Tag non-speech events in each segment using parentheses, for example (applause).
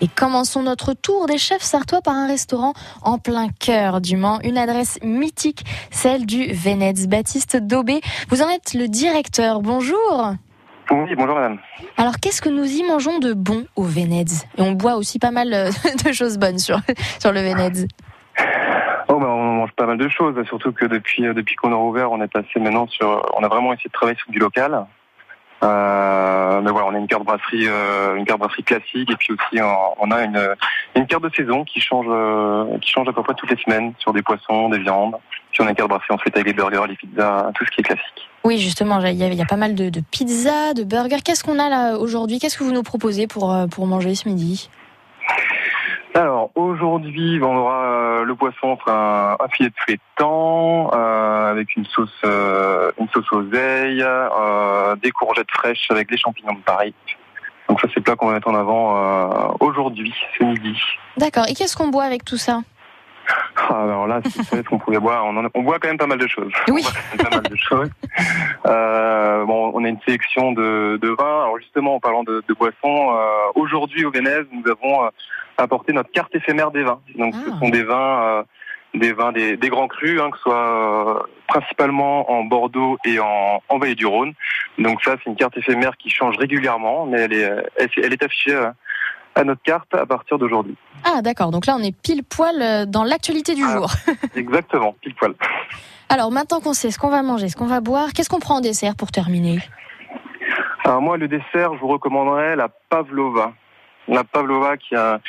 Et commençons notre tour des chefs sartois par un restaurant en plein cœur du Mans, une adresse mythique, celle du Vénèze. Baptiste Daubé, vous en êtes le directeur. Bonjour. Oui, bonjour madame. Alors qu'est-ce que nous y mangeons de bon au Vénèze Et on boit aussi pas mal euh, (laughs) de choses bonnes sur, sur le Vénèze. Oh ben on mange pas mal de choses, surtout que depuis euh, depuis qu'on a ouvert, on est passé maintenant sur, on a vraiment essayé de travailler sur du local. Euh, mais voilà, on a une carte brasserie, euh, une carte brasserie classique, et puis aussi on, a une, une carte de saison qui change, euh, qui change à peu près toutes les semaines sur des poissons, des viandes. Puis on a une carte brasserie ensuite avec les burgers, les pizzas, tout ce qui est classique. Oui, justement, il y a, pas mal de, de pizzas, de burgers. Qu'est-ce qu'on a là aujourd'hui? Qu'est-ce que vous nous proposez pour pour manger ce midi? Alors aujourd'hui, on aura euh, le poisson un, un filet de flétan euh, avec une sauce, euh, une sauce oseille, euh, des courgettes fraîches avec des champignons de Paris. Donc ça, c'est le plat qu'on va mettre en avant aujourd'hui, ce midi. D'accord. Et qu'est-ce qu'on boit avec tout ça? Ah, alors là, si ce qu'on pouvait boire, on, en a, on, boit quand même pas mal de choses. Oui. (laughs) On boit pas mal de choses. Euh, on a une sélection de, de vins. Alors justement, en parlant de, de boissons, euh, aujourd'hui au Vénèze, nous avons apporté notre carte éphémère des vins. Donc, ah. ce sont des vins, euh, des vins des, des grands crus, hein, que ce soit euh, principalement en Bordeaux et en, en Vallée du Rhône. Donc ça, c'est une carte éphémère qui change régulièrement, mais elle est, elle, elle est affichée à notre carte à partir d'aujourd'hui. Ah d'accord, donc là on est pile poil dans l'actualité du ah, jour. (laughs) exactement, pile poil. Alors maintenant qu'on sait ce qu'on va manger, ce qu'on va boire, qu'est-ce qu'on prend en dessert pour terminer Alors moi le dessert, je vous recommanderais la pavlova. La pavlova qui a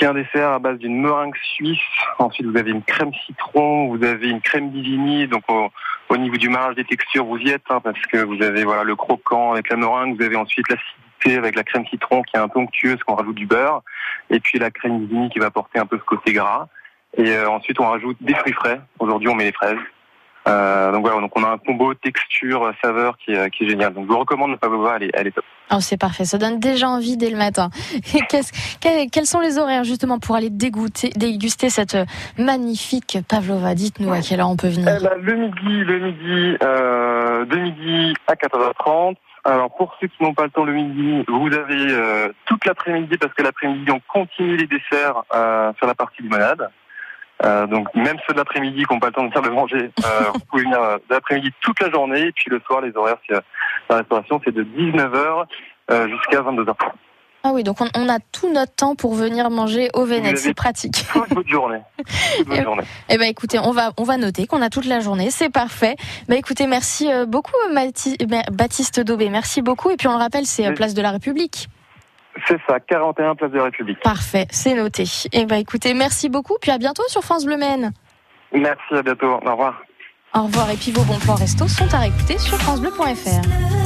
un dessert à base d'une meringue suisse. Ensuite, vous avez une crème citron, vous avez une crème divini. Donc, au, au niveau du mariage des textures, vous y êtes, hein, parce que vous avez voilà le croquant avec la meringue. Vous avez ensuite l'acidité avec la crème citron qui est un peu onctueuse, qu'on rajoute du beurre. Et puis la crème divini qui va apporter un peu ce côté gras. Et euh, ensuite, on rajoute des fruits frais. Aujourd'hui, on met les fraises. Euh, donc voilà, donc on a un combo texture saveur qui est, qui est génial. Donc je vous recommande le pavlova, elle est, elle est top. Oh, c'est parfait, ça donne déjà envie dès le matin. Et quels sont les horaires justement pour aller dégoûter, déguster cette magnifique pavlova? Dites-nous à quelle heure on peut venir. Eh ben, le midi, le midi, euh, de midi à 14h30. Alors pour ceux qui n'ont pas le temps le midi, vous avez euh, toute l'après-midi parce que l'après-midi on continue les desserts euh, sur la partie limonade. Euh, donc même ceux de l'après-midi qui n'ont pas le temps de faire le manger, euh, (laughs) vous pouvez venir euh, l'après-midi toute la journée. Et puis le soir, les horaires, c'est, la restauration, c'est de 19h euh, jusqu'à 22h. Ah oui, donc on, on, a tout notre temps pour venir manger au Vénète, c'est pratique. (laughs) Toute votre journée. Toute votre journée. Eh ben écoutez, on va on va noter qu'on a toute la journée, c'est parfait. Ben écoutez, merci beaucoup Baptiste Daubé, merci beaucoup. Et puis on le rappelle, c'est Place de la République. C'est ça, 41 Place de la République. Parfait, c'est noté. Eh ben écoutez, merci beaucoup, puis à bientôt sur France Bleu Maine. Merci, à bientôt. Au revoir. Au revoir, et puis vos bons plans resto sont à réécouter sur francebleu.fr.